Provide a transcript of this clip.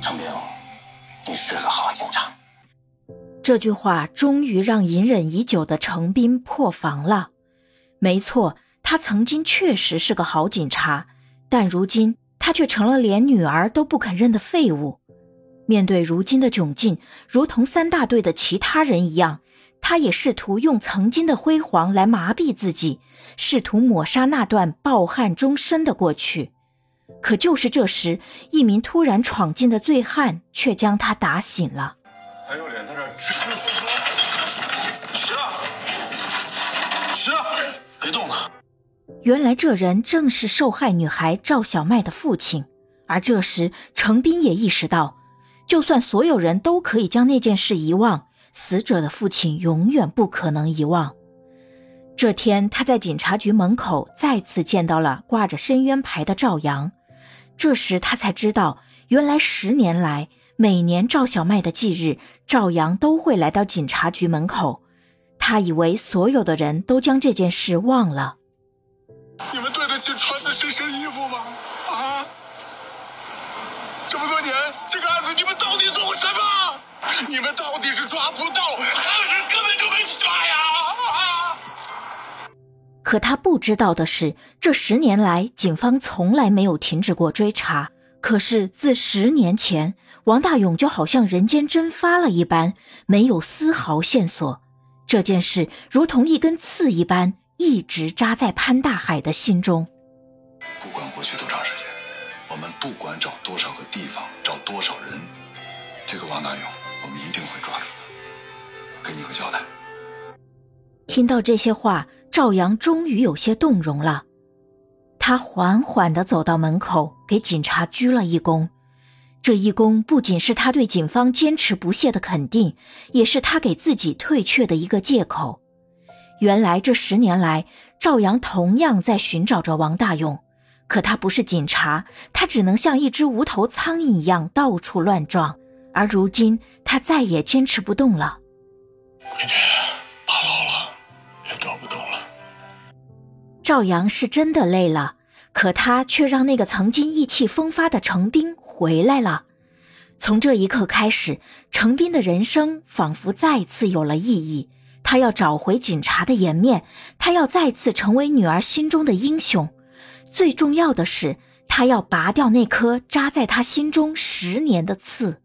程兵，你是个好警察。这句话终于让隐忍已久的程斌破防了。没错，他曾经确实是个好警察，但如今他却成了连女儿都不肯认的废物。面对如今的窘境，如同三大队的其他人一样，他也试图用曾经的辉煌来麻痹自己，试图抹杀那段抱憾终身的过去。可就是这时，一名突然闯进的醉汉却将他打醒了。还有脸在这吃吃喝喝？是啊，是啊，别动了。原来这人正是受害女孩赵小麦的父亲。而这时，程斌也意识到，就算所有人都可以将那件事遗忘，死者的父亲永远不可能遗忘。这天，他在警察局门口再次见到了挂着深渊牌的赵阳。这时，他才知道，原来十年来，每年赵小麦的忌日，赵阳都会来到警察局门口。他以为所有的人都将这件事忘了。你们对得起穿的这身衣服吗？啊！这么多年，这个案子你们到底做过什么？你们到底是抓不到，还是根本就可他不知道的是，这十年来，警方从来没有停止过追查。可是自十年前，王大勇就好像人间蒸发了一般，没有丝毫线索。这件事如同一根刺一般，一直扎在潘大海的心中。不管过去多长时间，我们不管找多少个地方，找多少人，这个王大勇，我们一定会抓住的。给你个交代。听到这些话。赵阳终于有些动容了，他缓缓地走到门口，给警察鞠了一躬。这一躬不仅是他对警方坚持不懈的肯定，也是他给自己退却的一个借口。原来这十年来，赵阳同样在寻找着王大勇，可他不是警察，他只能像一只无头苍蝇一样到处乱撞。而如今，他再也坚持不动了。赵阳是真的累了，可他却让那个曾经意气风发的程斌回来了。从这一刻开始，程斌的人生仿佛再次有了意义。他要找回警察的颜面，他要再次成为女儿心中的英雄。最重要的是，他要拔掉那颗扎在他心中十年的刺。